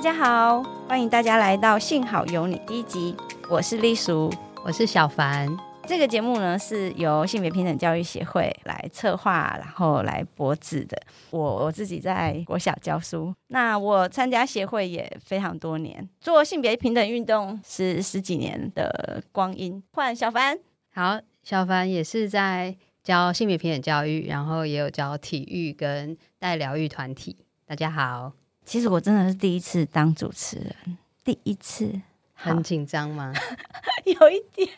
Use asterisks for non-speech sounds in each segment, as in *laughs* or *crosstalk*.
大家好，欢迎大家来到《幸好有你》第一集，我是丽淑，我是小凡。这个节目呢是由性别平等教育协会来策划，然后来播制的。我我自己在国小教书，那我参加协会也非常多年，做性别平等运动是十几年的光阴。换小凡，好，小凡也是在教性别平等教育，然后也有教体育跟带疗愈团体。大家好。其实我真的是第一次当主持人，第一次很紧张吗？*laughs* 有一点，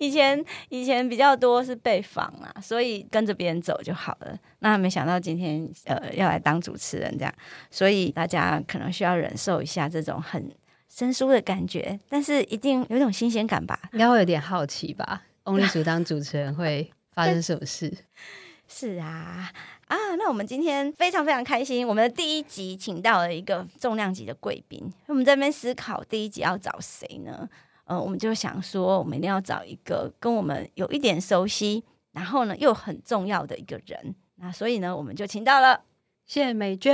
以前以前比较多是被访啊，所以跟着别人走就好了。那没想到今天呃要来当主持人这样，所以大家可能需要忍受一下这种很生疏的感觉，但是一定有一种新鲜感吧？*laughs* 应该会有点好奇吧？翁丽淑当主持人会发生什么事？*laughs* 是啊。啊，那我们今天非常非常开心，我们的第一集请到了一个重量级的贵宾。我们在那边思考第一集要找谁呢？呃，我们就想说，我们一定要找一个跟我们有一点熟悉，然后呢又很重要的一个人。那所以呢，我们就请到了谢美娟。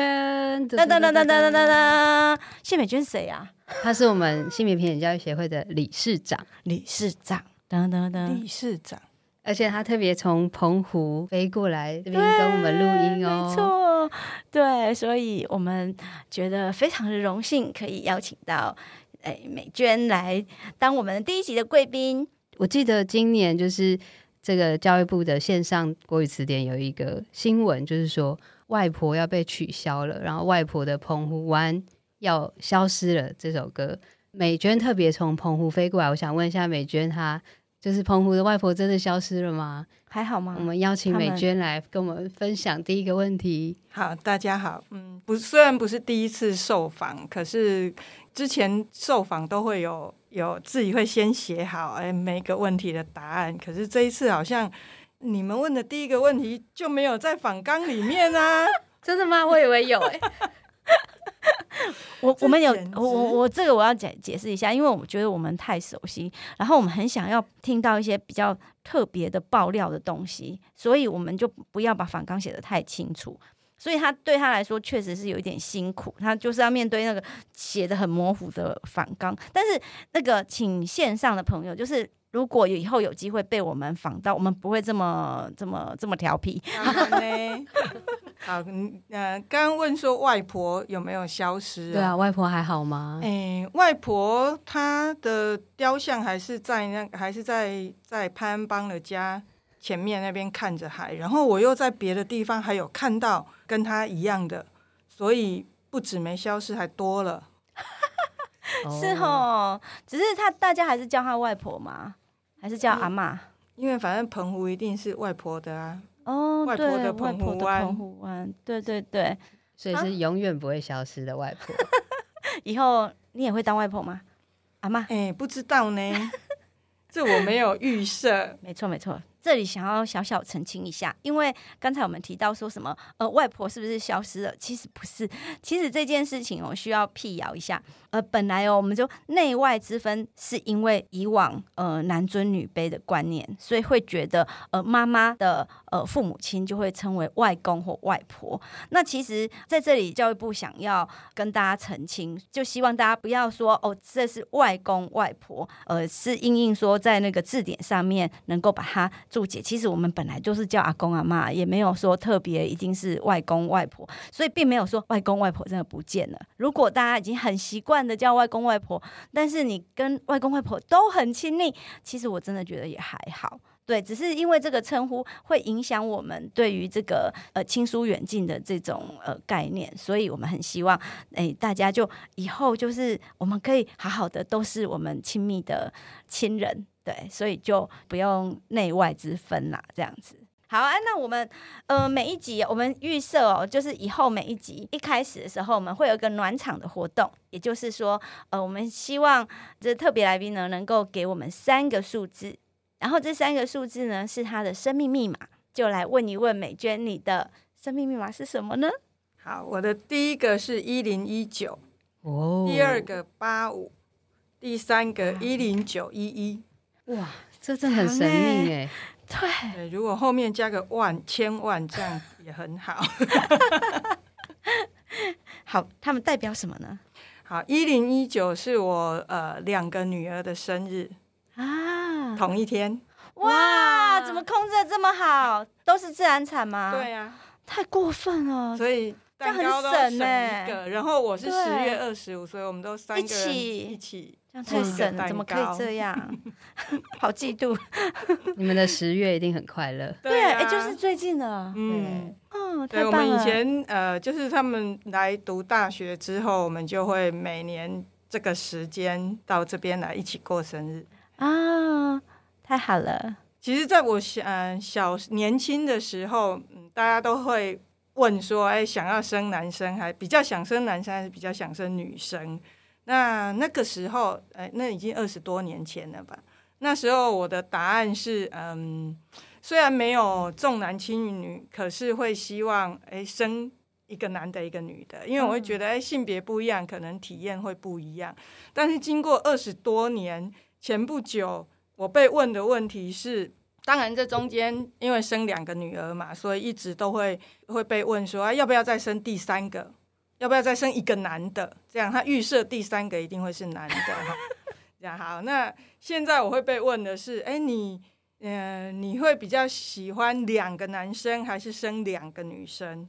噔噔噔噔噔噔噔，谢美娟谁啊？她是我们性别平等教育协会的理事长。理事长，噔噔噔，理事长。而且他特别从澎湖飞过来这边跟我们录音哦，没错，对，所以我们觉得非常的荣幸，可以邀请到哎美娟来当我们第一集的贵宾。我记得今年就是这个教育部的线上国语词典有一个新闻，就是说外婆要被取消了，然后外婆的澎湖湾要消失了。这首歌，美娟特别从澎湖飞过来，我想问一下美娟她。就是澎湖的外婆真的消失了吗？还好吗？我们邀请美娟来跟我们分享第一个问题。好，大家好，嗯，不，虽然不是第一次受访，可是之前受访都会有有自己会先写好哎每个问题的答案，可是这一次好像你们问的第一个问题就没有在访纲里面啊？*laughs* 真的吗？我以为有哎、欸。*laughs* 我我们有我我我这个我要解解释一下，因为我觉得我们太熟悉，然后我们很想要听到一些比较特别的爆料的东西，所以我们就不要把反纲写的太清楚。所以他对他来说确实是有一点辛苦，他就是要面对那个写的很模糊的反纲。但是那个请线上的朋友就是。如果以后有机会被我们访到，我们不会这么这么这么调皮。好，嗯，呃，刚刚问说外婆有没有消失？对啊，外婆还好吗？哎、欸，外婆她的雕像还是在那，还是在在潘安邦的家前面那边看着海。然后我又在别的地方还有看到跟她一样的，所以不止没消失，还多了。*laughs* 是哦，只是他大家还是叫她外婆吗？还是叫阿妈，因为反正澎湖一定是外婆的啊。哦，外婆的澎湖湾，澎湖湾，对对对，所以是永远不会消失的外婆。啊、*laughs* 以后你也会当外婆吗？阿妈，哎、欸，不知道呢，这我没有预设。*laughs* 没错，没错。这里想要小小澄清一下，因为刚才我们提到说什么，呃，外婆是不是消失了？其实不是，其实这件事情我需要辟谣一下。呃，本来哦，我们就内外之分，是因为以往呃男尊女卑的观念，所以会觉得呃妈妈的呃父母亲就会称为外公或外婆。那其实在这里教育部想要跟大家澄清，就希望大家不要说哦，这是外公外婆，呃，是因应说在那个字典上面能够把它。注解，其实我们本来就是叫阿公阿妈，也没有说特别一定是外公外婆，所以并没有说外公外婆真的不见了。如果大家已经很习惯的叫外公外婆，但是你跟外公外婆都很亲密，其实我真的觉得也还好。对，只是因为这个称呼会影响我们对于这个呃亲疏远近的这种呃概念，所以我们很希望哎大家就以后就是我们可以好好的都是我们亲密的亲人。对，所以就不用内外之分啦，这样子。好啊，那我们呃每一集我们预设哦，就是以后每一集一开始的时候，我们会有一个暖场的活动，也就是说，呃，我们希望这特别来宾呢能够给我们三个数字，然后这三个数字呢是他的生命密码，就来问一问美娟，你的生命密码是什么呢？好，我的第一个是一零一九，哦，第二个八五，第三个一零九一一。哇，这真的很神秘耶！对，如果后面加个万、千万，这样也很好。*laughs* 好，他们代表什么呢？好，一零一九是我呃两个女儿的生日啊，同一天。哇，怎么控制的这么好？都是自然产吗？对呀、啊，太过分了。所以蛋糕都省一个，然后我是十月二十五，所以我们都三个人一起。这样太省了，怎么可以这样？*laughs* 好嫉妒！*laughs* 你们的十月一定很快乐。对，哎、啊欸，就是最近的。嗯，哦，太棒了。对，我们以前呃，就是他们来读大学之后，我们就会每年这个时间到这边来一起过生日啊，太好了。其实，在我小、呃、小年轻的时候，嗯，大家都会问说，哎，想要生男生，还比较想生男生，还是比较想生女生？那那个时候，哎，那已经二十多年前了吧？那时候我的答案是，嗯，虽然没有重男轻女，可是会希望，哎，生一个男的，一个女的，因为我会觉得，哎，性别不一样，可能体验会不一样。但是经过二十多年，前不久我被问的问题是，当然这中间因为生两个女儿嘛，所以一直都会会被问说，要不要再生第三个？要不要再生一个男的？这样他预设第三个一定会是男的。*laughs* 这样好，那现在我会被问的是：哎，你嗯、你会比较喜欢两个男生还是生两个女生？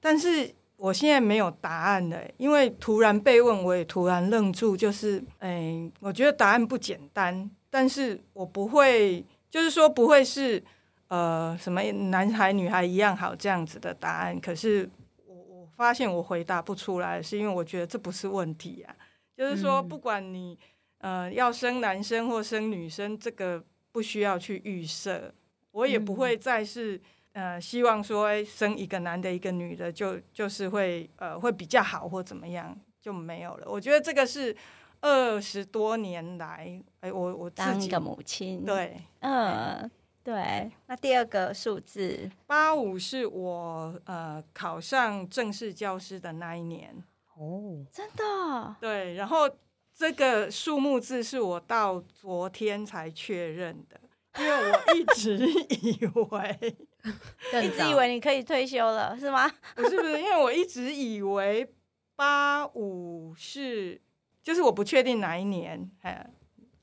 但是我现在没有答案的，因为突然被问，我也突然愣住。就是哎，我觉得答案不简单，但是我不会，就是说不会是呃什么男孩女孩一样好这样子的答案。可是我我。发现我回答不出来，是因为我觉得这不是问题啊。就是说，不管你呃要生男生或生女生，这个不需要去预设。我也不会再是呃希望说，哎，生一个男的，一个女的，就就是会呃会比较好或怎么样，就没有了。我觉得这个是二十多年来，哎，我我自己当一个母亲，对，嗯。对，那第二个数字？八五是我呃考上正式教师的那一年。哦，真的？对，然后这个数目字是我到昨天才确认的，因为我一直以为 *laughs* 一直以为你可以退休了是吗？不 *laughs* 是不是，因为我一直以为八五是就是我不确定哪一年哎。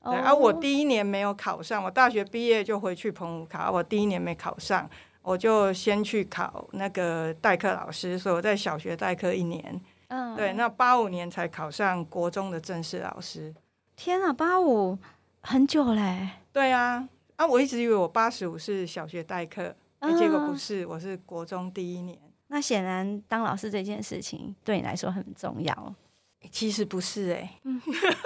啊、我第一年没有考上，我大学毕业就回去澎湖考。我第一年没考上，我就先去考那个代课老师，所以我在小学代课一年。嗯，对，那八五年才考上国中的正式老师。天啊，八五很久嘞。对啊，啊，我一直以为我八十五是小学代课，嗯，结果不是，我是国中第一年。那显然当老师这件事情对你来说很重要。其实不是哎、欸，嗯，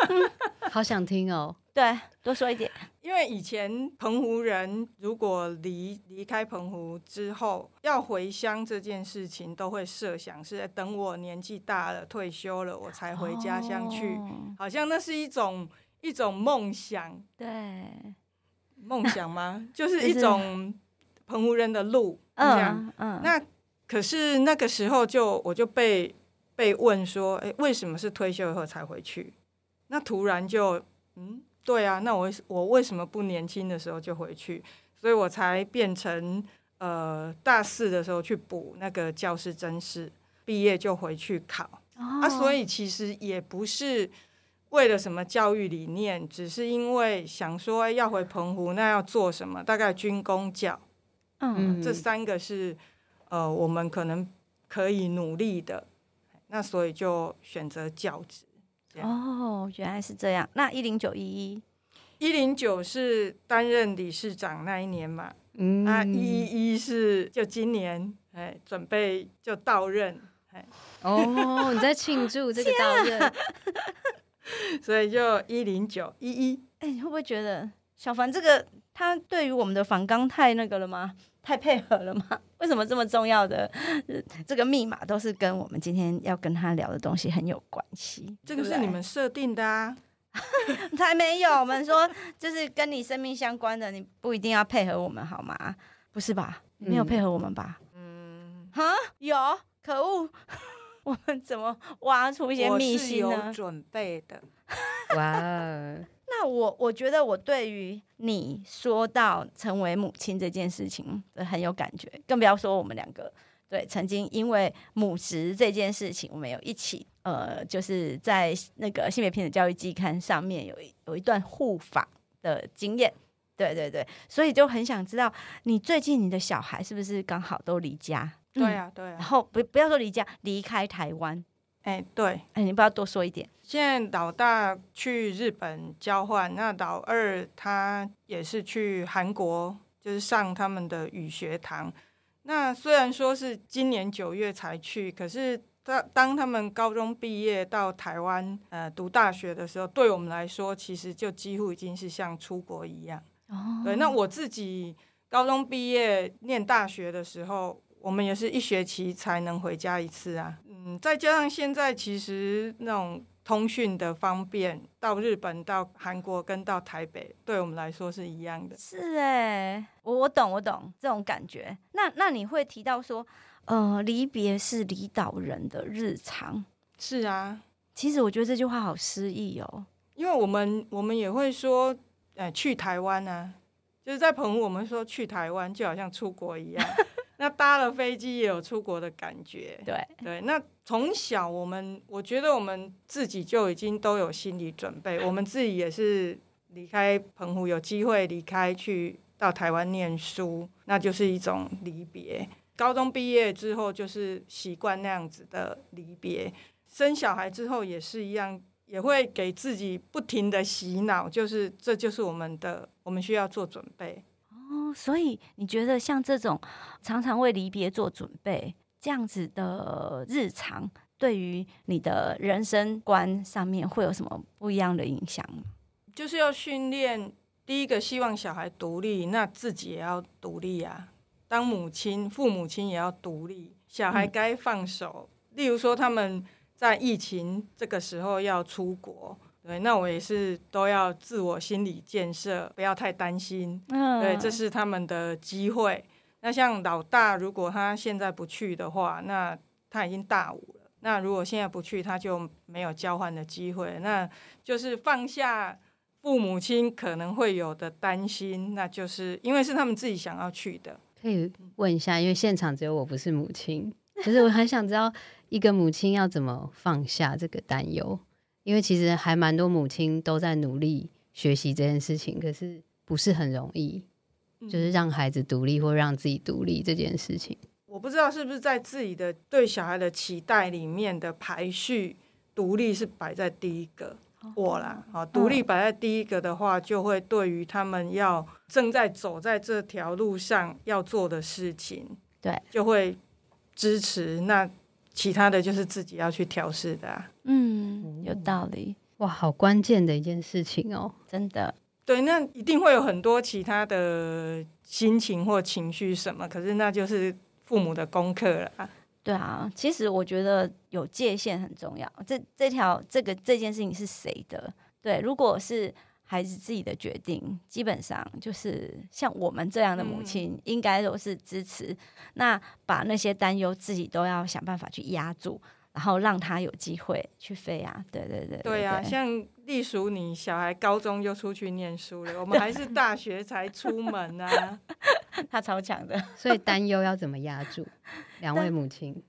*laughs* 好想听哦。对，多说一点。因为以前澎湖人如果离离开澎湖之后要回乡这件事情，都会设想是在等我年纪大了退休了，我才回家乡去，哦，好像那是一种一种梦想。对，梦想吗？*laughs* 就是一种澎湖人的路。嗯嗯。那可是那个时候就我就被被问说，哎，为什么是退休以后才回去？那突然就嗯。对啊，那我我为什么不年轻的时候就回去？所以我才变成呃大四的时候去补那个教师真试，毕业就回去考。哦、啊，所以其实也不是为了什么教育理念，只是因为想说要回澎湖，那要做什么？大概军工教，嗯，这三个是呃我们可能可以努力的，那所以就选择教职。哦，原来是这样。那一零九一一，一零九是担任理事长那一年嘛？嗯，啊，一一一是就今年，哎，准备就到任，哎，哦，你在庆祝这个到任，啊、*laughs* 所以就一零九一一。哎，你会不会觉得小凡这个他对于我们的反刚太那个了吗？太配合了吗？*laughs* 为什么这么重要的这个密码都是跟我们今天要跟他聊的东西很有关系？这个是你们设定的啊？*laughs* 才没有，我们说就是跟你生命相关的，你不一定要配合我们好吗？不是吧？你没有配合我们吧？嗯，哈，有，可恶，*laughs* 我们怎么挖出一些秘辛呢？我是有准备的，哇。那我我觉得我对于你说到成为母亲这件事情很有感觉，更不要说我们两个对曾经因为母职这件事情，我们有一起呃，就是在那个性别平等教育季刊上面有一有一段互访的经验，对对对，所以就很想知道你最近你的小孩是不是刚好都离家？对呀、啊，对、啊。然后不不要说离家，离开台湾。哎，对，哎，你不要多说一点。现在老大去日本交换，那老二他也是去韩国，就是上他们的语学堂。那虽然说是今年九月才去，可是当当他们高中毕业到台湾呃读大学的时候，对我们来说，其实就几乎已经是像出国一样。哦，对，那我自己高中毕业念大学的时候。我们也是一学期才能回家一次啊，嗯，再加上现在其实那种通讯的方便，到日本、到韩国跟到台北，对我们来说是一样的。是哎，我我懂我懂这种感觉。那那你会提到说，呃，离别是离岛人的日常。是啊，其实我觉得这句话好诗意哦，因为我们我们也会说，呃，去台湾啊，就是在澎湖，我们说去台湾就好像出国一样。那搭了飞机也有出国的感觉，对对。那从小我们，我觉得我们自己就已经都有心理准备。我们自己也是离开澎湖，有机会离开去到台湾念书，那就是一种离别。高中毕业之后，就是习惯那样子的离别。生小孩之后也是一样，也会给自己不停的洗脑，就是这就是我们的，我们需要做准备。所以你觉得像这种常常为离别做准备这样子的日常，对于你的人生观上面会有什么不一样的影响？就是要训练第一个，希望小孩独立，那自己也要独立啊。当母亲、父母亲也要独立，小孩该放手。嗯。例如说，他们在疫情这个时候要出国。对，那我也是都要自我心理建设，不要太担心。嗯，对，这是他们的机会。那像老大，如果他现在不去的话，那他已经大五了。那如果现在不去，他就没有交换的机会。那就是放下父母亲可能会有的担心，那就是因为是他们自己想要去的。可以问一下，因为现场只有我不是母亲，可是我很想知道一个母亲要怎么放下这个担忧。因为其实还蛮多母亲都在努力学习这件事情，可是不是很容易，就是让孩子独立或让自己独立这件事情。我不知道是不是在自己的对小孩的期待里面的排序，独立是摆在第一个。我啦，啊，独立摆在第一个的话，就会对于他们要正在走在这条路上要做的事情，对，就会支持那。其他的就是自己要去调试的啊。嗯，有道理。哇，好关键的一件事情哦，真的。对，那一定会有很多其他的心情或情绪什么，可是那就是父母的功课了啊。对啊，其实我觉得有界限很重要。这这条这个这件事情是谁的？对，如果是。孩子自己的决定，基本上就是像我们这样的母亲，嗯、应该都是支持。那把那些担忧自己都要想办法去压住，然后让他有机会去飞啊！对对对，对，对、啊，像隶属你小孩高中就出去念书了，我们还是大学才出门啊，*laughs* 他超强的。*laughs* 所以担忧要怎么压住？两位母亲，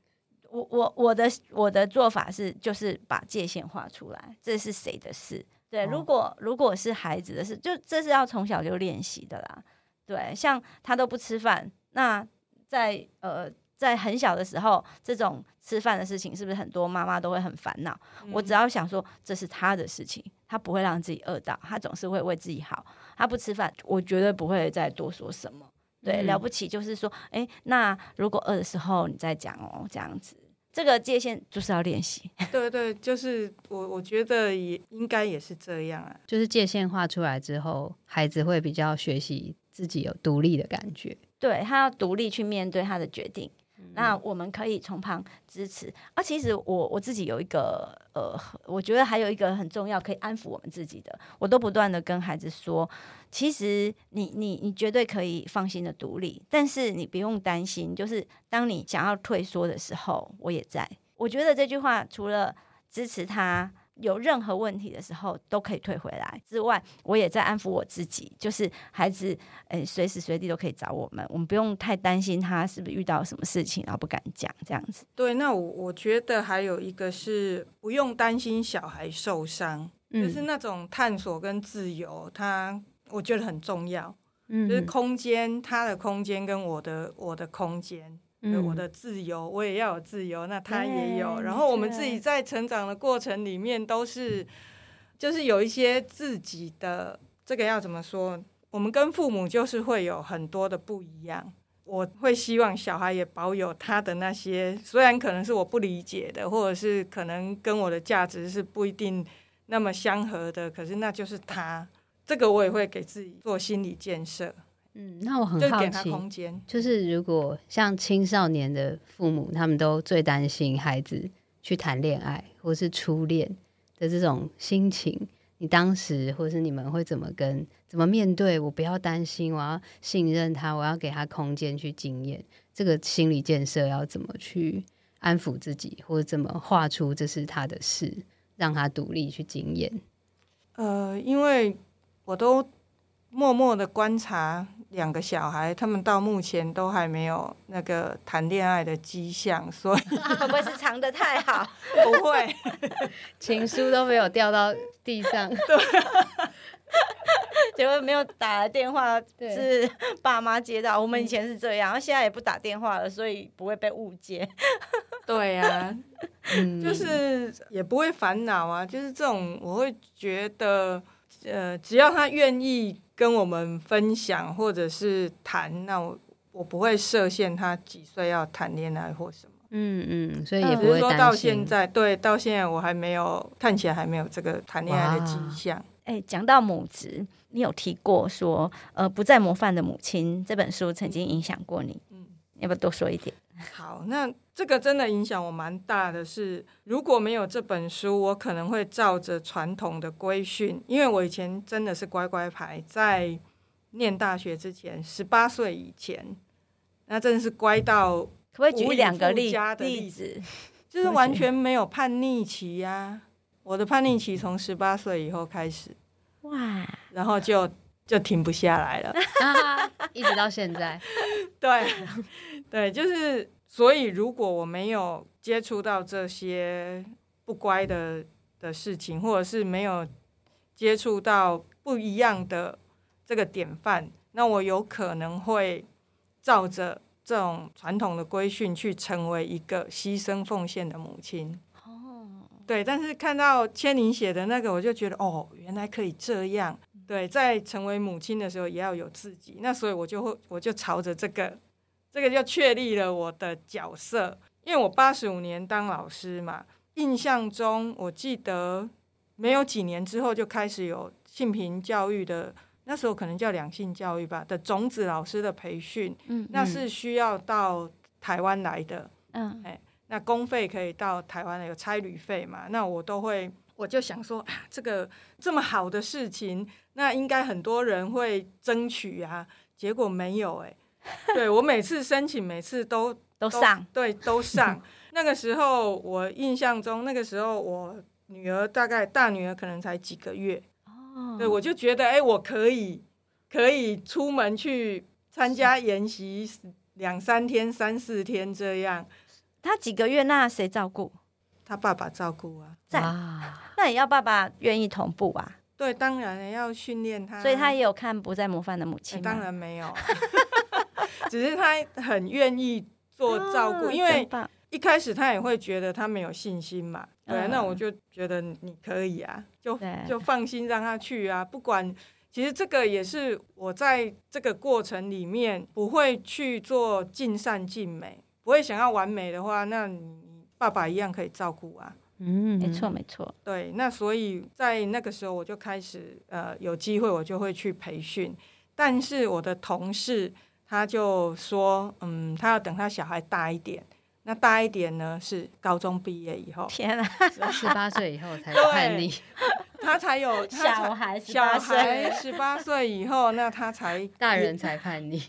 我我我的我的做法是，就是把界限画出来，这是谁的事。对，如果如果是孩子的事，就这是要从小就练习的啦。对，像他都不吃饭，那在呃在很小的时候，这种吃饭的事情，是不是很多妈妈都会很烦恼？嗯。我只要想说这是他的事情，他不会让自己饿到，他总是会为自己好。他不吃饭，我绝对不会再多说什么。对，嗯。了不起就是说，哎，那如果饿的时候你再讲哦，这样子。这个界限就是要练习，*laughs* 对对，就是我我觉得也应该也是这样啊，就是界限画出来之后，孩子会比较学习自己有独立的感觉，对，他要独立去面对他的决定。那我们可以从旁支持。啊，其实我我自己有一个呃，我觉得还有一个很重要，可以安抚我们自己的，我都不断的跟孩子说，其实你你你绝对可以放心的独立，但是你不用担心，就是当你想要退缩的时候，我也在。我觉得这句话除了支持他有任何问题的时候都可以退回来。之外，我也在安抚我自己，就是孩子，诶，随时随地都可以找我们，我们不用太担心他是不是遇到什么事情，然后不敢讲这样子。对，那我我觉得还有一个是不用担心小孩受伤，嗯、就是那种探索跟自由，他我觉得很重要。嗯，就是空间，他的空间跟我的我的空间。我的自由，我也要有自由，那他也有。然后我们自己在成长的过程里面，都是就是有一些自己的这个要怎么说？我们跟父母就是会有很多的不一样。我会希望小孩也保有他的那些，虽然可能是我不理解的，或者是可能跟我的价值是不一定那么相合的，可是那就是他。这个我也会给自己做心理建设。嗯，那我很好奇，就空间，就是如果像青少年的父母，他们都最担心孩子去谈恋爱或是初恋的这种心情，你当时或是你们会怎么跟怎么面对？我不要担心，我要信任他，我要给他空间去经验这个心理建设，要怎么去安抚自己，或者怎么画出这是他的事，让他独立去经验？呃，因为我都默默的观察。两个小孩，他们到目前都还没有那个谈恋爱的迹象，所以 *laughs* 会 *laughs* 不会是藏的太好？不会，情书都没有掉到地上，*laughs* 对，结果没有打来电话，是爸妈接到。我们以前是这样，然后现在也不打电话了，所以不会被误解。对呀、就是也不会烦恼啊，就是这种，我会觉得，呃，只要他愿意。跟我们分享或者是谈，那我我不会设限他几岁要谈恋爱或什么。嗯嗯，所以也不会。说到现在，对，到现在我还没有看起来还没有这个谈恋爱的迹象。哎，讲到母职，你有提过说，呃，不再模范的母亲这本书曾经影响过你。嗯，要不要多说一点？好，那这个真的影响我蛮大的是，如果没有这本书，我可能会照着传统的规训，因为我以前真的是乖乖牌，在念大学之前，十八岁以前，那真的是乖到可不可以举两个例例子？就是完全没有叛逆期呀、啊，我的叛逆期从十八岁以后开始，哇，然后就就停不下来了，*laughs* 一直到现在，*laughs* 对。对，就是所以，如果我没有接触到这些不乖的的事情，或者是没有接触到不一样的这个典范，那我有可能会照着这种传统的规训去成为一个牺牲奉献的母亲。哦，对，但是看到千宁写的那个，我就觉得哦，原来可以这样。对，在成为母亲的时候也要有自己，那所以我就会，我就朝着这个。这个就确立了我的角色，因为我八十五年当老师嘛，印象中我记得没有几年之后就开始有性平教育的，那时候可能叫两性教育吧的种子老师的培训，那是需要到台湾来的，嗯，哎，那公费可以到台湾来，有差旅费嘛，那我都会，我就想说，啊，这个这么好的事情，那应该很多人会争取啊，结果没有，哎。*laughs* 对，我每次申请，每次都都上，都对，都上。那个时候，我印象中，那个时候我女儿大概大女儿可能才几个月，哦，对，我就觉得，哎，我可以可以出门去参加研习两三天、三四天这样。她几个月，那谁照顾？她爸爸照顾啊。在，那也要爸爸愿意同步啊。对，当然要训练他，所以他也有看不再模范的母亲。当然没有。*laughs* 只是他很愿意做照顾，因为一开始他也会觉得他没有信心嘛。对，那我就觉得你可以啊，就就放心让他去啊。不管，其实这个也是我在这个过程里面不会去做尽善尽美，不会想要完美的话，那你爸爸一样可以照顾啊。嗯，没错没错。对，那所以在那个时候我就开始呃有机会我就会去培训，但是我的同事。他就说：“嗯，他要等他小孩大一点。那大一点呢，是高中毕业以后。天啊，十八岁以后才 *laughs* 叛逆，他才有他才小孩。小孩十八岁以后，那他才大人才叛逆，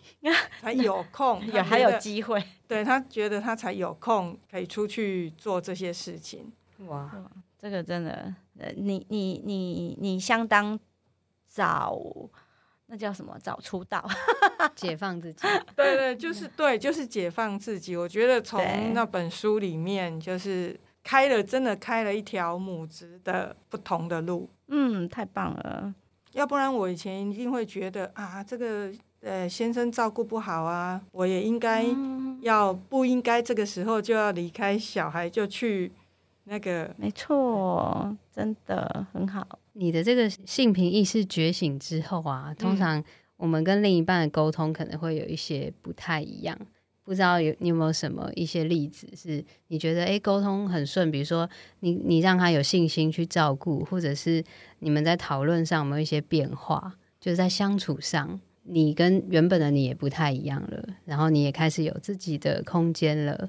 才有空，有还有机会。对，他觉得他才有空可以出去做这些事情。哇，这个真的，呃，你你你你相当早，那叫什么？早出道，*laughs* 解放自己。*laughs* 对对，就是对，就是解放自己。我觉得从那本书里面，就是开了，真的开了一条母子的不同的路。嗯，太棒了。要不然我以前一定会觉得啊，这个呃先生照顾不好啊，我也应该要不应该这个时候就要离开小孩就去。那个没错，真的很好。你的这个性平意识觉醒之后啊，通常我们跟另一半的沟通可能会有一些不太一样。不知道有你有没有什么一些例子是你觉得诶沟通很顺？比如说你你让他有信心去照顾，或者是你们在讨论上有没有一些变化？就是在相处上，你跟原本的你也不太一样了，然后你也开始有自己的空间了。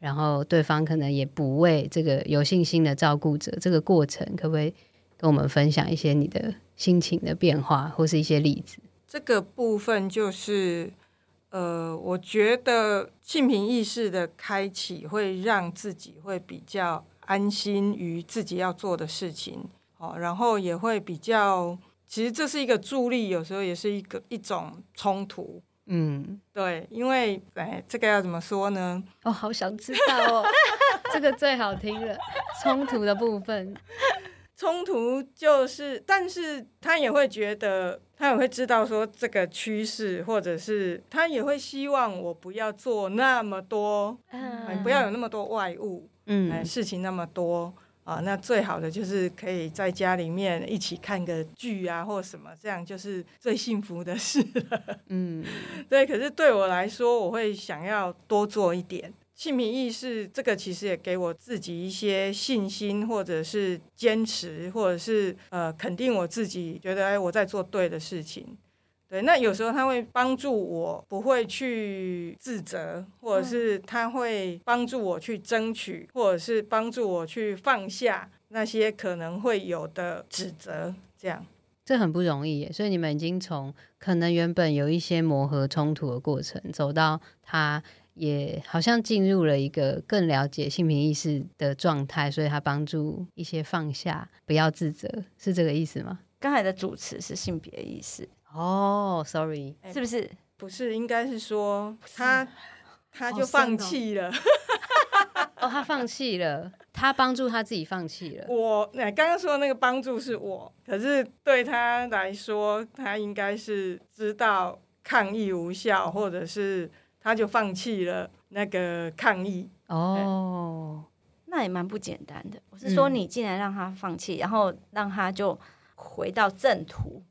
然后对方可能也不为这个有信心的照顾者，这个过程可不可以跟我们分享一些你的心情的变化，或是一些例子？这个部分就是，呃，我觉得性平意识的开启会让自己会比较安心于自己要做的事情，哦，然后也会比较，其实这是一个助力，有时候也是一个一种冲突。嗯，对，因为哎，这个要怎么说呢？我、哦、好想知道哦，*laughs* 这个最好听了。冲突的部分，冲突就是，但是他也会觉得，他也会知道说这个趋势，或者是他也会希望我不要做那么多，嗯，不要有那么多外物，嗯，哎，事情那么多。啊，那最好的就是可以在家里面一起看个剧啊，或什么，这样就是最幸福的事了。嗯，*laughs* 对。可是对我来说，我会想要多做一点。性平意识这个其实也给我自己一些信心，或者是坚持，或者是呃肯定我自己，觉得哎我在做对的事情。对，那有时候他会帮助我，不会去自责，或者是他会帮助我去争取，或者是帮助我去放下那些可能会有的指责，这样。这很不容易耶，所以你们已经从可能原本有一些磨合冲突的过程，走到他也好像进入了一个更了解性平意识的状态，所以他帮助一些放下，不要自责，是这个意思吗？刚才的主持是性别意识。哦、oh，sorry，是不是？不是，应该是说他他就放弃了。*laughs* 哦，他放弃了，他帮助他自己放弃了。我那刚刚说的那个帮助是我，可是对他来说，他应该是知道抗议无效，或者是他就放弃了那个抗议。哦，那也蛮不简单的。我是说，你竟然让他放弃，嗯，然后让他就回到正途。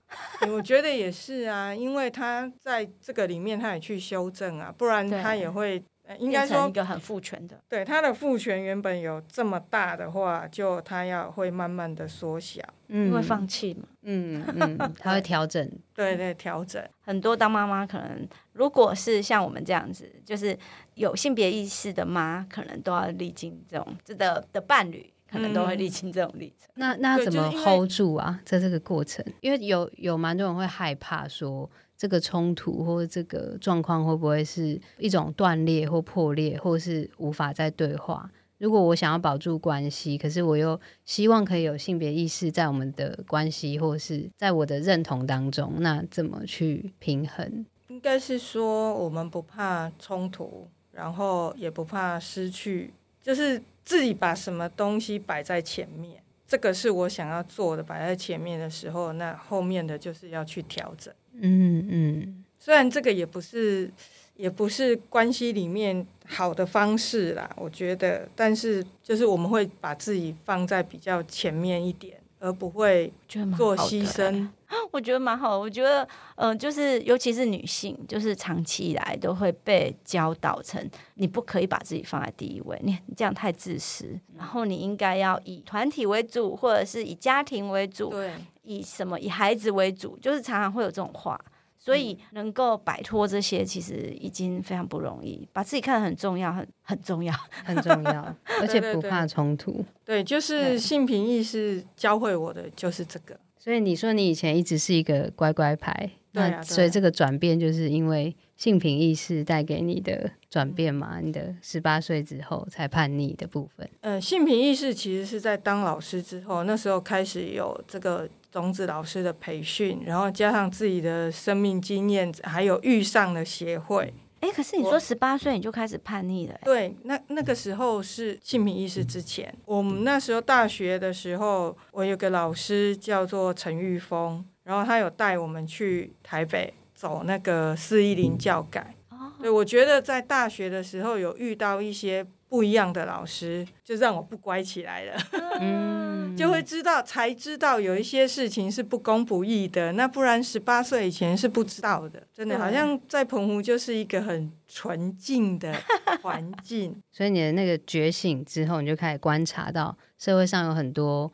我觉得也是啊，因为他在这个里面，他也去修正啊，不然他也会应该说一个很父权的。对，他的父权原本有这么大的话，就他要会慢慢的缩小，嗯，因为放弃嘛，嗯嗯，*laughs* 他会调整，*laughs* 对对，调整。很多当妈妈可能，如果是像我们这样子，就是有性别意识的妈，可能都要历经这种这的的伴侣。可能都会历经这种历程，嗯、那那怎么 hold 住啊？在这个过程，因为有有蛮多人会害怕说，这个冲突或这个状况会不会是一种断裂或破裂，或是无法再对话？如果我想要保住关系，可是我又希望可以有性别意识在我们的关系，或是在我的认同当中，那怎么去平衡？应该是说，我们不怕冲突，然后也不怕失去，就是。自己把什么东西摆在前面，这个是我想要做的。摆在前面的时候，那后面的就是要去调整。嗯嗯，虽然这个也不是，也不是关系里面好的方式啦，我觉得，但是就是我们会把自己放在比较前面一点。而不会做牺牲，我觉得蛮好的。我觉得，嗯、呃，就是尤其是女性，就是长期以来都会被教导成你不可以把自己放在第一位，你你这样太自私。然后你应该要以团体为主，或者是以家庭为主，对，以什么以孩子为主，就是常常会有这种话。所以能够摆脱这些，其实已经非常不容易。把自己看得很重要，很很重要，很重要，*laughs* 而且不怕冲突。对，就是性平意识教会我的就是这个。所以你说你以前一直是一个乖乖牌，啊，那所以这个转变就是因为性平意识带给你的转变嘛？你的十八岁之后才叛逆的部分？呃，性平意识其实是在当老师之后，那时候开始有这个种子老师的培训，然后加上自己的生命经验，还有遇上了协会。哎，可是你说十八岁你就开始叛逆了？对，那那个时候是性平意识之前。我们那时候大学的时候，我有个老师叫做陈玉峰，然后他有带我们去台北走那个四一零教改。哦，对，我觉得在大学的时候有遇到一些不一样的老师，就让我不乖起来了。*laughs* 嗯，就会知道，才知道有一些事情是不公不义的。那不然十八岁以前是不知道的，真的好像在澎湖就是一个很纯净的环境。*laughs* 所以你的那个觉醒之后，你就开始观察到社会上有很多。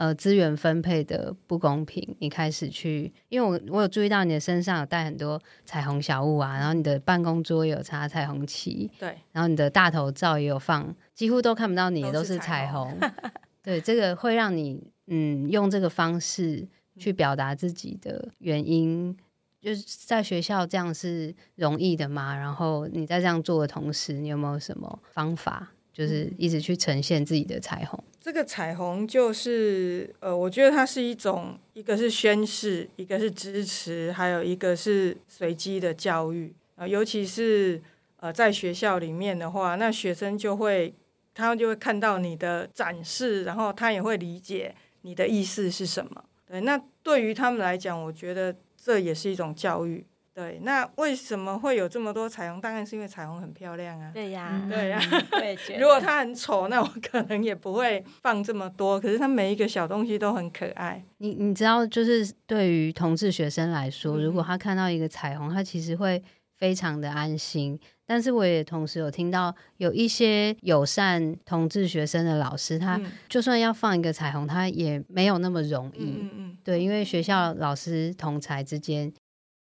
呃，资源分配的不公平，你开始去，因为我我有注意到你的身上有带很多彩虹小物啊，然后你的办公桌也有插彩虹旗，对，然后你的大头照也有放，几乎都看不到你都是彩虹，彩 *laughs* 虹 *laughs* 对，这个会让你嗯用这个方式去表达自己的原因，就是在学校这样是容易的吗？然后你在这样做的同时，你有没有什么方法？就是一直去呈现自己的彩虹。这个彩虹就是，呃，我觉得它是一种，一个是宣示，一个是支持，还有一个是随机的教育。啊、呃，尤其是呃，在学校里面的话，那学生就会，他们就会看到你的展示，然后他也会理解你的意思是什么。对，那对于他们来讲，我觉得这也是一种教育。对，那为什么会有这么多彩虹？当然是因为彩虹很漂亮啊。对呀，对呀。*laughs* 对，如果它很丑，那我可能也不会放这么多。可是它每一个小东西都很可爱。你你知道，就是对于同志学生来说，如果他看到一个彩虹，他其实会非常的安心。但是我也同时有听到有一些友善同志学生的老师，他就算要放一个彩虹，他也没有那么容易。嗯嗯。对，因为学校老师同才之间。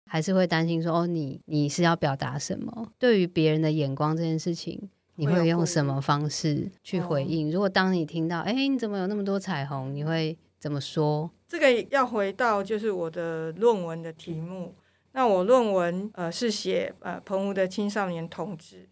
还是会担心说哦，你你是要表达什么？对于别人的眼光这件事情，你会用什么方式去回应？如果当你听到，哎，你怎么有那么多彩虹？你会怎么说？这个要回到就是我的论文的题目。那我论文呃是写呃澎湖的青少年同志。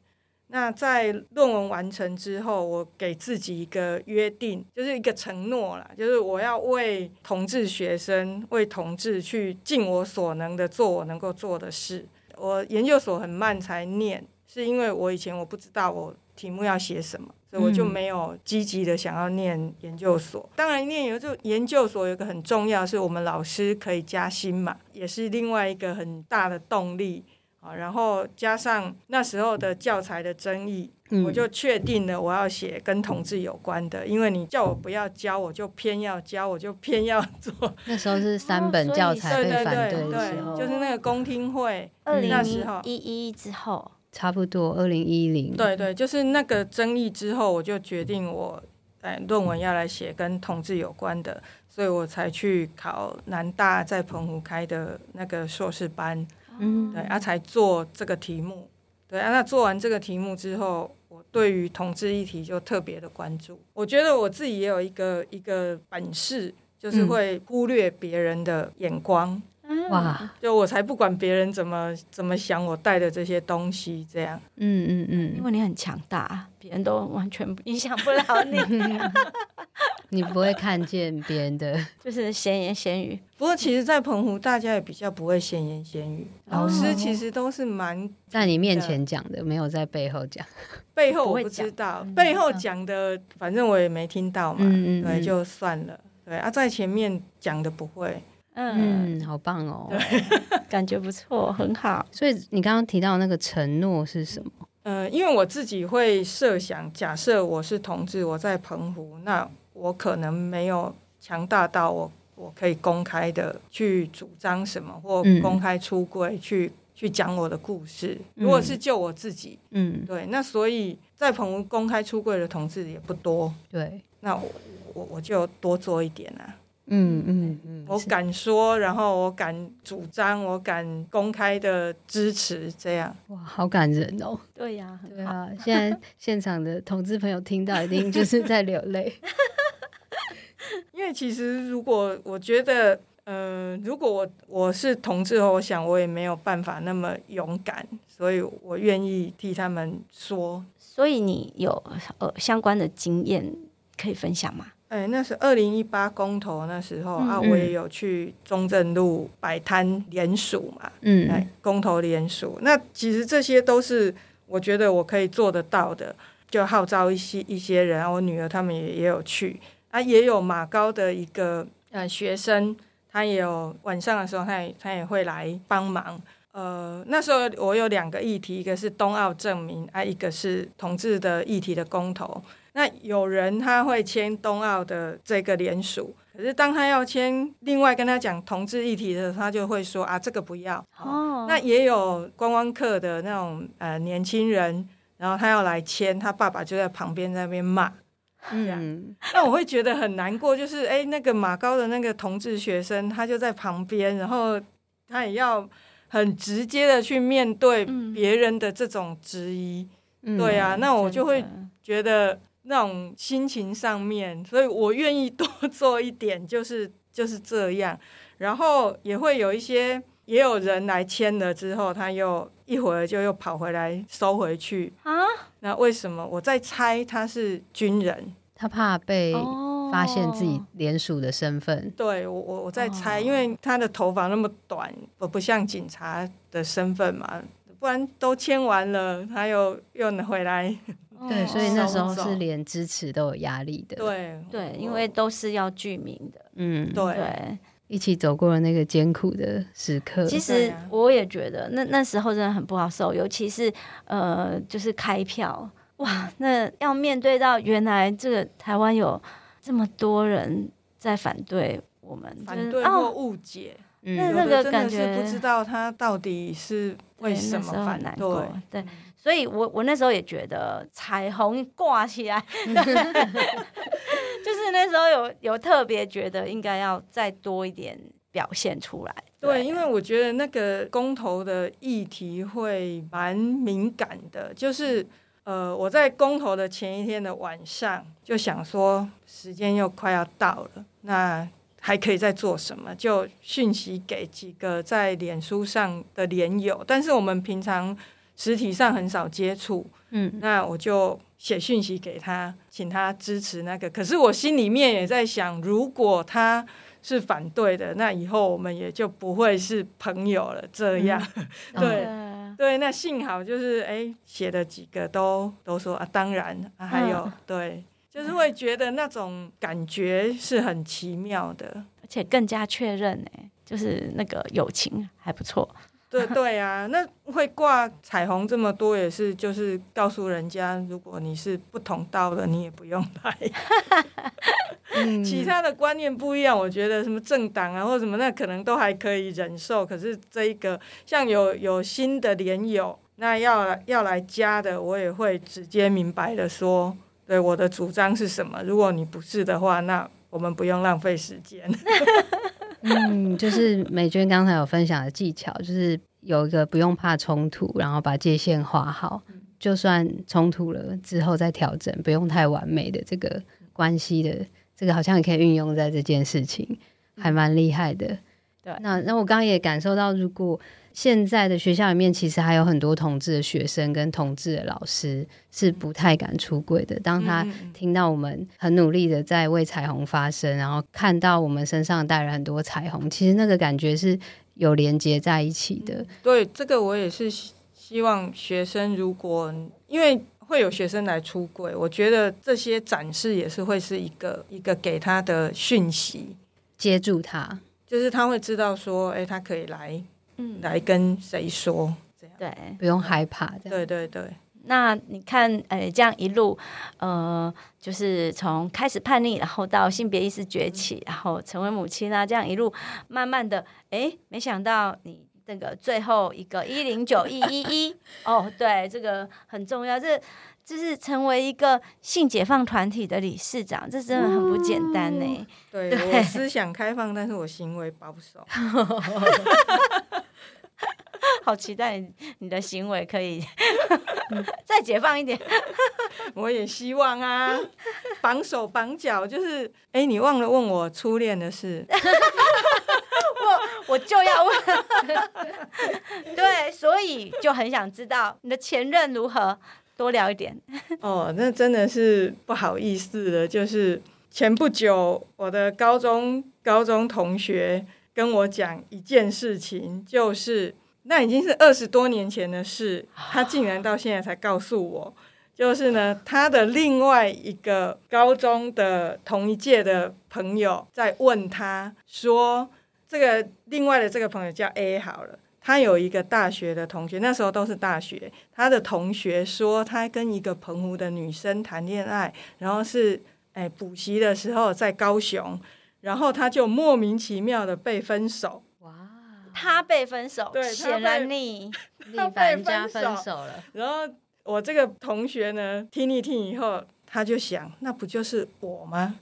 那在论文完成之后，我给自己一个约定，就是一个承诺啦，就是我要为同志学生、为同志去尽我所能的做我能够做的事。我研究所很慢才念，是因为我以前我不知道我题目要写什么，所以我就没有积极的想要念研究所。当然，念有就研究所有个很重要，是我们老师可以加薪嘛，也是另外一个很大的动力。然后加上那时候的教材的争议，嗯、我就确定了我要写跟同志有关的。因为你叫我不要教，我就偏要教，我就偏要做。*laughs* 那时候是三本教材被反对的时候，对对对对，就是那个公听会，那时候一一之后，差不多二零一零。对对，就是那个争议之后，我就决定我哎论文要来写跟同志有关的，所以我才去考南大在澎湖开的那个硕士班。嗯，对，啊，才做这个题目，对啊，那做完这个题目之后，我对于同志议题就特别的关注。我觉得我自己也有一个一个本事，就是会忽略别人的眼光。哇，就我才不管别人怎么怎么想，我带的这些东西，这样。嗯嗯嗯，因为你很强大，别人都完全影响不了你。*laughs* 你不会看见别人的，*laughs* 就是闲言闲语。不过，其实，在澎湖，大家也比较不会闲言闲语。老师其实都是蛮在你面前讲的，没有在背后讲。背后我不知道，背后讲的，反正我也没听到嘛。嗯嗯，对，就算了。对啊，在前面讲的不会。嗯，好棒哦，对，感觉不错，很好。所以你刚刚提到那个承诺是什么？呃，因为我自己会设想，假设我是同志，我在澎湖，那我可能没有强大到我我可以公开的去主张什么，或公开出柜，嗯、去去讲我的故事。如果是就我自己，嗯，对，那所以在澎湖公开出柜的同志也不多，对，那我我我就多做一点啊。嗯嗯嗯，我敢说，然后我敢主张，我敢公开的支持，这样哇，好感人哦。对呀，对啊，现在现场的同志朋友听到一定就是在流泪，*laughs* 因为其实如果我觉得，呃，如果我我是同志，我想我也没有办法那么勇敢，所以我愿意替他们说。所以你有呃相关的经验可以分享吗？哎，那是二零一八公投那时候、嗯、啊，我也有去中正路摆摊联署嘛，嗯，哎，公投联署，那其实这些都是我觉得我可以做得到的，就号召一些一些人，我女儿他们也也有去，啊，也有马高的一个呃学生。他也有晚上的时候，他也他也会来帮忙。呃，那时候我有两个议题，一个是冬奥证明啊，一个是同志的议题的公投。那有人他会签冬奥的这个联署，可是当他要签另外跟他讲同志议题的时候，他就会说啊，这个不要。哦。那也有观光客的那种呃年轻人，然后他要来签，他爸爸就在旁边在那边骂。嗯，那我会觉得很难过，就是哎、欸，那个马高的那个同志学生，他就在旁边，然后他也要很直接的去面对别人的这种质疑，嗯、对啊，那我就会觉得那种心情上面，所以我愿意多做一点，就是 *laughs* 就是这样，然后也会有一些也有人来签了之后，他又一会儿就又跑回来收回去啊。那为什么我在猜他是军人？他怕被发现自己联署的身份。Oh. 对，我我我在猜，因为他的头发那么短，不不像警察的身份嘛，不然都签完了，他又又能回来。对，所以那时候是连支持都有压力的。对对，因为都是要具名的。嗯，对，对，一起走过了那个艰苦的时刻。其实我也觉得，那那时候真的很不好受，尤其是呃，就是开票。哇，那要面对到原来这个台湾有这么多人在反对我们，反对或误解，那那个感觉是不知道他到底是为什么反对。对，对，所以我我那时候也觉得彩虹挂起来，*laughs* 就是那时候有有特别觉得应该要再多一点表现出来。对，因为我觉得那个公投的议题会蛮敏感的，就是。呃，我在公投的前一天的晚上就想说，时间又快要到了，那还可以再做什么？就讯息给几个在脸书上的连友，但是我们平常实体上很少接触，嗯，那我就写讯息给他，请他支持那个。可是我心里面也在想，如果他是反对的，那以后我们也就不会是朋友了。这样，嗯、*laughs* 对。嗯对，那幸好就是哎，写的几个都都说啊，当然啊，还有、嗯、对，就是会觉得那种感觉是很奇妙的，而且更加确认哎，就是那个友情还不错。对对啊，那会挂彩虹这么多，也是就是告诉人家，如果你是不同道的，你也不用来。其他的观念不一样，我觉得什么政党啊或者什么，那可能都还可以忍受。可是这一个像有有新的连友，那要来要来加的，我也会直接明白的说，对我的主张是什么。如果你不是的话，那我们不用浪费时间。*laughs* 嗯，就是美娟刚才有分享的技巧，就是有一个不用怕冲突，然后把界限画好，就算冲突了之后再调整，不用太完美的这个关系的。这个好像也可以运用在这件事情，还蛮厉害的。对，那那我刚刚也感受到，如果现在的学校里面其实还有很多同志的学生跟同志的老师是不太敢出柜的。当他听到我们很努力的在为彩虹发声，然后看到我们身上带了很多彩虹，其实那个感觉是有连接在一起的。对，这个我也是希望学生，如果因为。会有学生来出柜，我觉得这些展示也是会是一个一个给他的讯息，接住他，就是他会知道说，哎，他可以来，嗯，来跟谁说，这样对，不用害怕，对对对。那你看，哎，这样一路，呃，就是从开始叛逆，然后到性别意识崛起，嗯、然后成为母亲啊，这样一路慢慢的，哎，没想到你。这个最后一个一零九一一一 *laughs* 哦，对，这个很重要，这就是成为一个性解放团体的理事长，这真的很不简单呢。对，对我思想开放，但是我行为保守。*laughs* 好期待你，你的行为可以 *laughs* 再解放一点。*laughs* 我也希望啊，绑手绑脚，就是哎，你忘了问我初恋的事。我就要问。对，所以就很想知道你的前任如何，多聊一点。哦，那真的是不好意思了，就是前不久我的高中高中同学跟我讲一件事情，就是那已经是二十多年前的事，他竟然到现在才告诉我。就是呢，他的另外一个高中的同一届的朋友在问他说：“这个另外的这个朋友叫 A 好了，他有一个大学的同学，那时候都是大学。他的同学说，他跟一个澎湖的女生谈恋爱，然后是哎补习的时候在高雄，然后他就莫名其妙的被分手。哇，他被分手，对，显然你 *laughs* 李凡家分手了，然后。”我这个同学呢，听一听以后，他就想，那不就是我吗？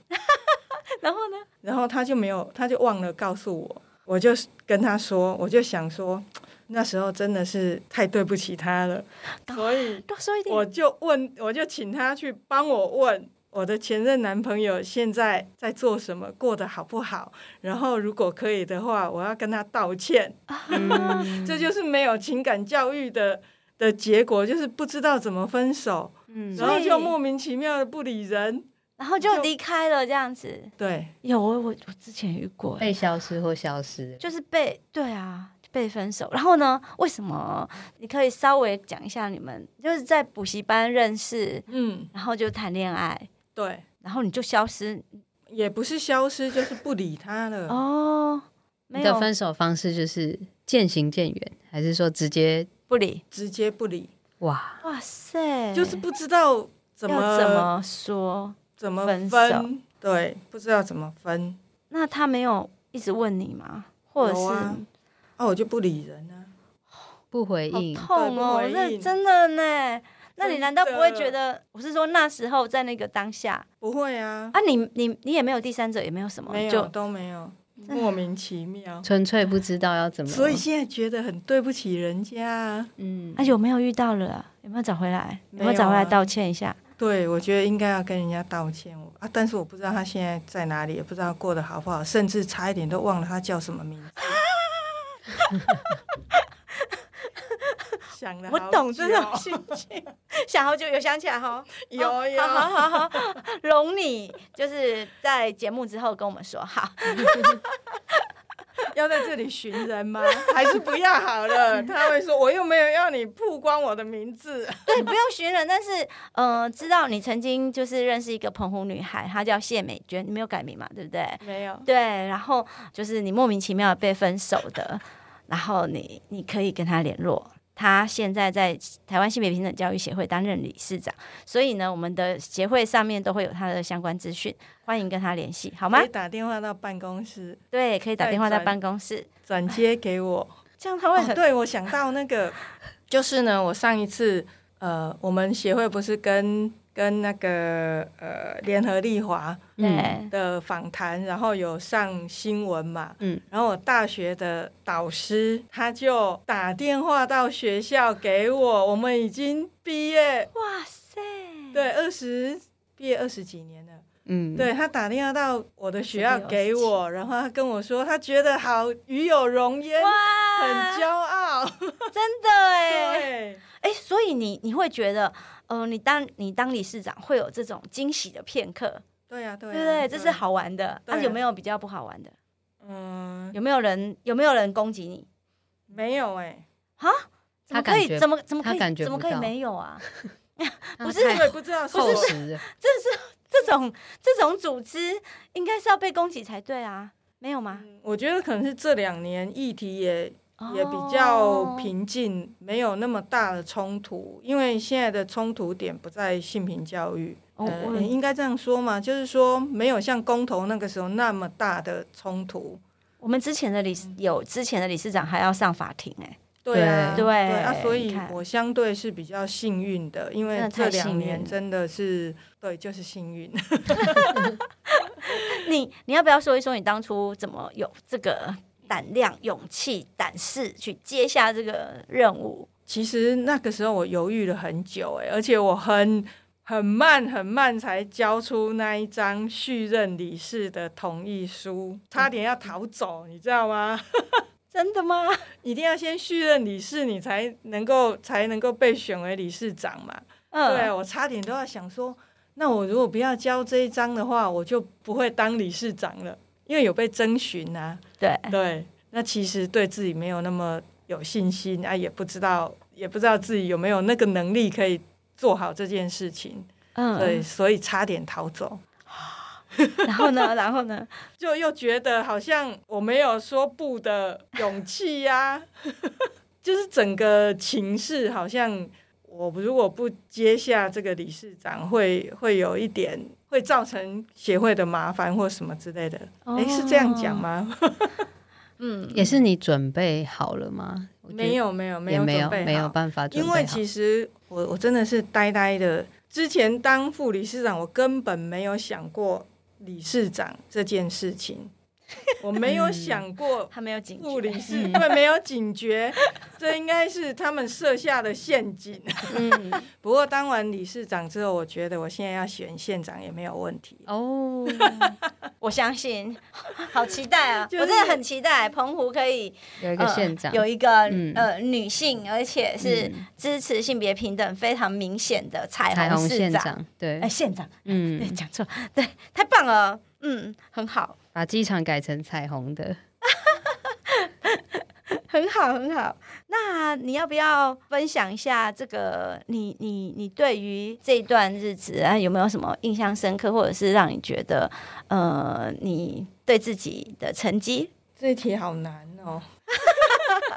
*laughs* 然后呢？然后他就没有，他就忘了告诉我。我就跟他说，我就想说，那时候真的是太对不起他了。所以多说一点，我就问，我就请他去帮我问我的前任男朋友现在在做什么，过得好不好。然后如果可以的话，我要跟他道歉。嗯、*laughs* 这就是没有情感教育的。的结果就是不知道怎么分手，嗯，然后就莫名其妙的不理人，然后就离开了这样子。对，有我我我之前遇过被消失或消失，就是被对啊被分手。然后呢，为什么？你可以稍微讲一下你们就是在补习班认识，嗯，然后就谈恋爱，对，然后你就消失，也不是消失，就是不理他了。哦，你的分手方式就是渐行渐远，还是说直接？不理，直接不理，哇。哇塞，就是不知道怎么怎么说，怎么分，分对，不知道怎么分。那他没有一直问你吗？或者是？啊，啊，我就不理人啊，不回应，好痛哦，那真的呢？那你难道不会觉得？我是说那时候在那个当下，不会啊？啊，你你你也没有第三者，也没有什么，没有都没有。莫名其妙，*laughs* 纯粹不知道要怎么，所以现在觉得很对不起人家。嗯，那有没有遇到了？有没有找回来？有没有找回来道歉一下？对，我觉得应该要跟人家道歉啊！但是我不知道他现在在哪里，也不知道过得好不好，甚至差一点都忘了他叫什么名字。*laughs* 想了，我懂这种心情，想好久有想起来哈，*laughs* 有有，好好好，容你就是在节目之后跟我们说好，*laughs* 要在这里寻人吗？还是不要好了？他会说我又没有要你曝光我的名字，对，不用寻人，但是嗯、呃，知道你曾经就是认识一个澎湖女孩，她叫谢美娟，你没有改名嘛？对不对？没有，对，然后就是你莫名其妙被分手的，然后你你可以跟她联络。他现在在台湾性别平等教育协会担任理事长，所以呢，我们的协会上面都会有他的相关资讯，欢迎跟他联系，好吗？可以打电话到办公室，对，可以打电话到办公室转接给我，这样他会很、哦、对我想到那个，*laughs* 就是呢，我上一次呃，我们协会不是跟。跟那个呃联合利华的访谈，然后有上新闻嘛，嗯，然后我大学的导师他就打电话到学校给我，我们已经毕业，哇塞，对，二十毕业二十几年了，嗯，对，他打电话到我的学校给我，然后他跟我说他觉得好与有荣焉，哇，很骄傲，*laughs* 真的哎，对，哎，所以你你会觉得。呃，你当你当理事长会有这种惊喜的片刻，对呀，对，对对，这是好玩的。那有没有比较不好玩的？嗯，有没有人有没有人攻击你？没有哎，哈？怎么可以？怎么怎么可以？怎么可以没有 *laughs* *laughs* 啊？不是，不知道，不 *laughs* 是，这是这种这种组织应该是要被攻击才对啊？没有吗？我觉得可能是这两年议题也。也比较平静，oh. 没有那么大的冲突，因为现在的冲突点不在性平教育，oh. 呃，应该这样说嘛，就是说没有像公投那个时候那么大的冲突。我们之前的理有之前的理事长还要上法庭，哎，对啊，对，对啊，所以我相对是比较幸运的，因为这两年真的是对，就是幸运。*laughs* 你你要不要说一说你当初怎么有这个？胆量、勇气、胆识去接下这个任务。其实那个时候我犹豫了很久，哎，而且我很很慢、很慢才交出那一张续任理事的同意书，差点要逃走，你知道吗？*laughs* 真的吗？一定要先续任理事，你才能够才能够被选为理事长嘛。嗯，对，我差点都要想说，那我如果不要交这一张的话，我就不会当理事长了，因为有被征询啊。对对，那其实对自己没有那么有信心啊，也不知道也不知道自己有没有那个能力可以做好这件事情。嗯，对，所以差点逃走。*laughs* 然后呢？*laughs* 然后呢？就又觉得好像我没有说不的勇气呀、啊，*laughs* 就是整个情势好像我如果不接下这个理事长会，会会有一点会造成协会的麻烦或什么之类的。哎、哦，是这样讲吗？*laughs* 嗯，也是你准备好了吗？没有，没有，没有，没有，没有办法准备。因为其实我我真的是呆呆的。之前当副理事长，我根本没有想过。理事长这件事情，*laughs* 我没有想过，他没有警觉，副理事对没有警觉，*laughs* 这应该是他们设下的陷阱。嗯，*laughs* 不过当完理事长之后，我觉得我现在要选县长也没有问题。哦。我相信，好期待啊！就是、我真的很期待澎湖可以有一个县长，呃、有一个、嗯、呃女性，而且是支持性别平等非常明显的彩虹市长。对，哎，县长，嗯，对，讲错，对，太棒了，嗯，很好，把机场改成彩虹的。*laughs* 很好，很好。那你要不要分享一下这个你？你你你对于这段日子啊，有没有什么印象深刻，或者是让你觉得呃，你对自己的成绩？这题好难哦，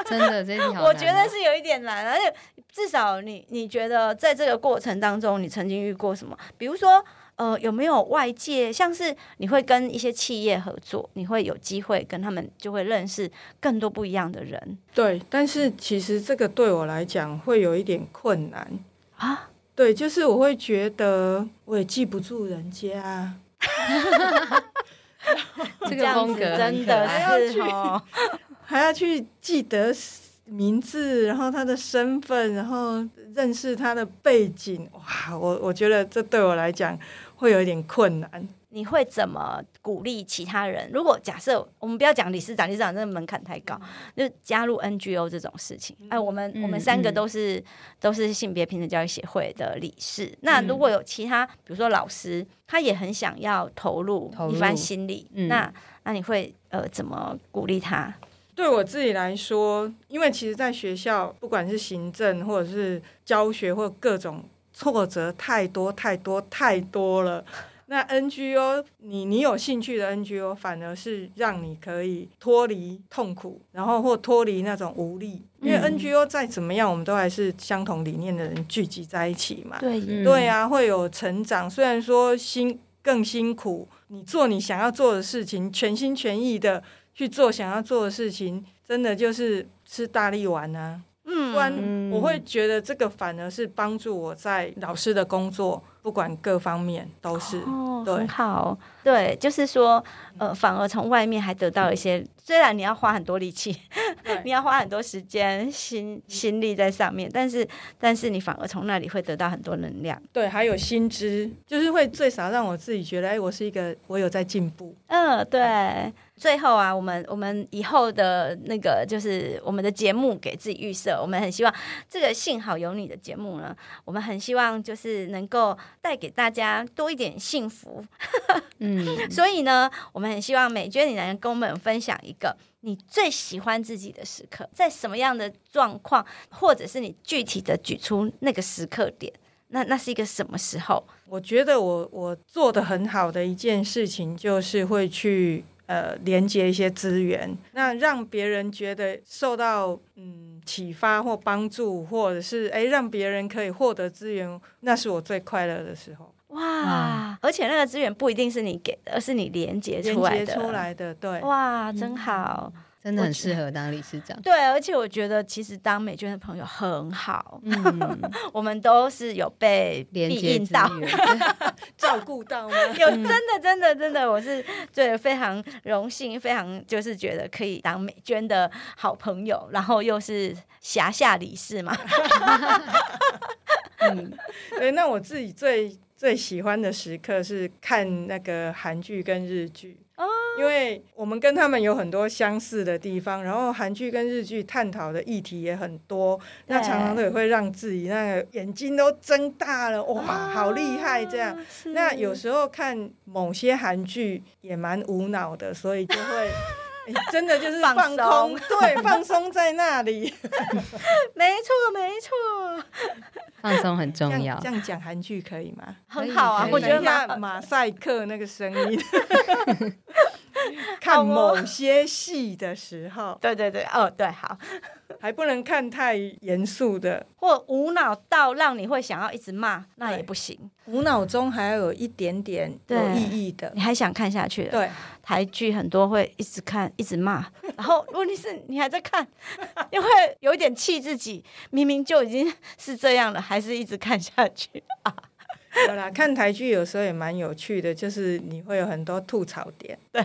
真的这一题好难哦。我觉得是有一点难，而且至少你你觉得在这个过程当中，你曾经遇过什么？比如说。呃，有没有外界，像是你会跟一些企业合作，你会有机会跟他们就会认识更多不一样的人。对，但是其实这个对我来讲会有一点困难啊。对，就是我会觉得我也记不住人家，*laughs* 这个风格真的是哦，*laughs* 还要去记得名字，然后他的身份，然后认识他的背景。哇，我我觉得这对我来讲。会有一点困难。你会怎么鼓励其他人？如果假设我们不要讲理事长，理事长真的门槛太高，嗯、就加入 NGO 这种事情。哎、嗯，我们、嗯、我们三个都是、嗯、都是性别平等教育协会的理事。嗯、那如果有其他，比如说老师，他也很想要投入一番心力，嗯、那那你会呃怎么鼓励他？对我自己来说，因为其实在学校，不管是行政或者是教学或各种。挫折太多太多太多了，那 NGO 你你有兴趣的 NGO 反而是让你可以脱离痛苦，然后或脱离那种无力，因为 NGO 再怎么样，我们都还是相同理念的人聚集在一起嘛。对，对啊，会有成长，虽然说辛更辛苦，你做你想要做的事情，全心全意的去做想要做的事情，真的就是吃大力丸啊。不然我会觉得这个反而是帮助我在老师的工作，不管各方面都是，哦，对，很好，对，就是说，呃，反而从外面还得到一些，虽然你要花很多力气，*laughs* 你要花很多时间、心心力在上面，但是，但是你反而从那里会得到很多能量，对，还有薪资，就是会最少让我自己觉得，哎，我是一个，我有在进步，嗯，对。最后啊，我们我们以后的那个就是我们的节目给自己预设，我们很希望这个幸好有你的节目呢，我们很希望就是能够带给大家多一点幸福。嗯，*laughs* 所以呢，我们很希望美娟你能跟我们分享一个你最喜欢自己的时刻，在什么样的状况，或者是你具体的举出那个时刻点，那那是一个什么时候？我觉得我我做得很好的一件事情就是会去。呃，连接一些资源，那让别人觉得受到嗯启发或帮助，或者是哎让别人可以获得资源，那是我最快乐的时候。哇！嗯、而且那个资源不一定是你给的，而是你连接出来的。连接出来的，对。哇，真好。嗯真的很适合当理事长。对，而且我觉得其实当美娟的朋友很好。嗯，*laughs* 我们都是有被连接到、*laughs* 照顾到吗？*laughs* 有真的真的真的，我是对非常荣幸，非常就是觉得可以当美娟的好朋友，然后又是辖下理事嘛。嗯，对，那我自己最最喜欢的时刻是看那个韩剧跟日剧。哦，因为我们跟他们有很多相似的地方，然后韩剧跟日剧探讨的议题也很多，那常常都也会让自己那个眼睛都睁大了，哇，好厉害这样。那有时候看某些韩剧也蛮无脑的，所以就会。*laughs* 真的就是放空，*laughs* 对，放松在那里，没 *laughs* 错没错，放松很重要。这样讲韩剧可以吗？很好啊，我觉得马马赛克那个声音。看某些戏的时候，对对对，哦对，好，还不能看太严肃的，或无脑到让你会想要一直骂，那也不行。无脑中还要有一点点有意义的，你还想看下去。对，台剧很多会一直看，一直骂，然后问题是你还在看，*laughs* 你会有一点气自己，明明就已经是这样了，还是一直看下去。啊。有啦，看台剧有时候也蛮有趣的，就是你会有很多吐槽点，*laughs* 对，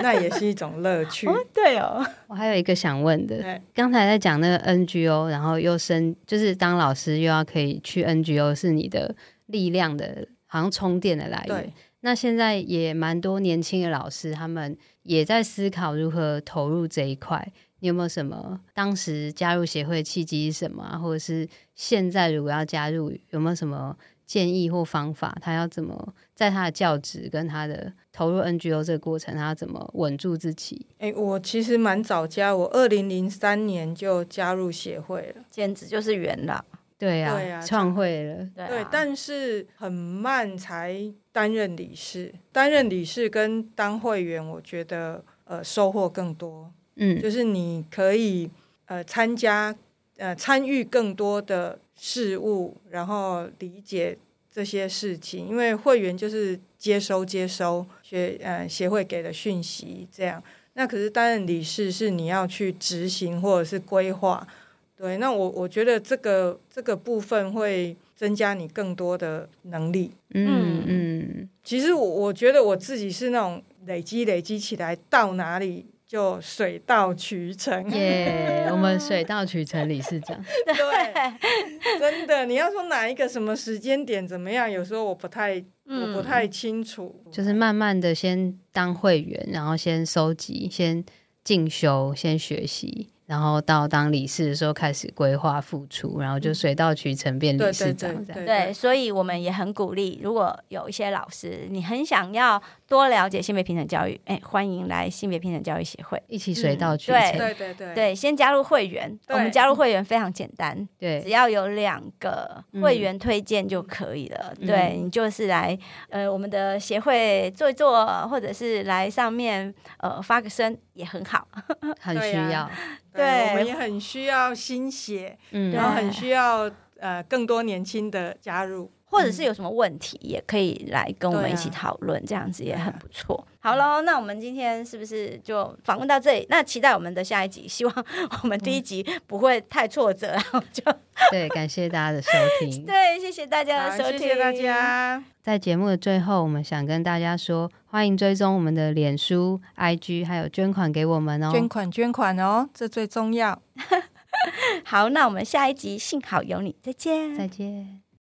那也是一种乐趣。哦，对哦，我还有一个想问的，刚才在讲那个 NGO，然后又升，就是当老师又要可以去 NGO，是你的力量的，好像充电的来源。对，那现在也蛮多年轻的老师，他们也在思考如何投入这一块。你有没有什么当时加入协会契机是什么啊？或者是现在如果要加入，有没有什么？建议或方法，他要怎么在他的教职跟他的投入 NGO 这个过程，他要怎么稳住自己？哎、欸，我其实蛮早加，我二零零三年就加入协会了，简直就是元老。对啊，对啊，创会了。对，啊、对，但是很慢才担任理事，担任理事跟当会员，我觉得呃收获更多。嗯，就是你可以呃参加呃参与更多的。事物，然后理解这些事情，因为会员就是接收接收学呃协会给的讯息，这样。那可是担任理事是你要去执行或者是规划，对。那我我觉得这个这个部分会增加你更多的能力。嗯嗯。其实我我觉得我自己是那种累积累积起来到哪里。就水到渠成耶 *laughs* 我们水到渠成理事长，对，真的，你要说哪一个什么时间点怎么样？有时候我不太，嗯、我不太清楚。就是慢慢的先当会员，然后先收集，先进修，先学习。然后到当理事的时候开始规划付出，然后就水到渠成变理事长这样。对，所以我们也很鼓励，如果有一些老师你很想要多了解性别平等教育，哎，欢迎来性别平等教育协会一起水到渠成。对对对对，对，先加入会员，我们加入会员非常简单，对，只要有两个会员推荐就可以了。对，你就是来呃我们的协会坐一坐，或者是来上面呃发个声也很好，*laughs* 很需要。对，我们也很需要新血，嗯，然后很需要呃更多年轻的加入，或者是有什么问题也可以来跟我们一起讨论，这样子也很不错。好喽，那我们今天是不是就访问到这里？那期待我们的下一集，希望我们第一集不会太挫折，然后就对，感谢大家的收听，*laughs* 对，谢谢大家的收听，谢谢大家。在节目的最后，我们想跟大家说，欢迎追踪我们的脸书、IG，还有捐款给我们哦。捐款捐款哦，这最重要。*laughs* 好，那我们下一集幸好有你，再见，再见。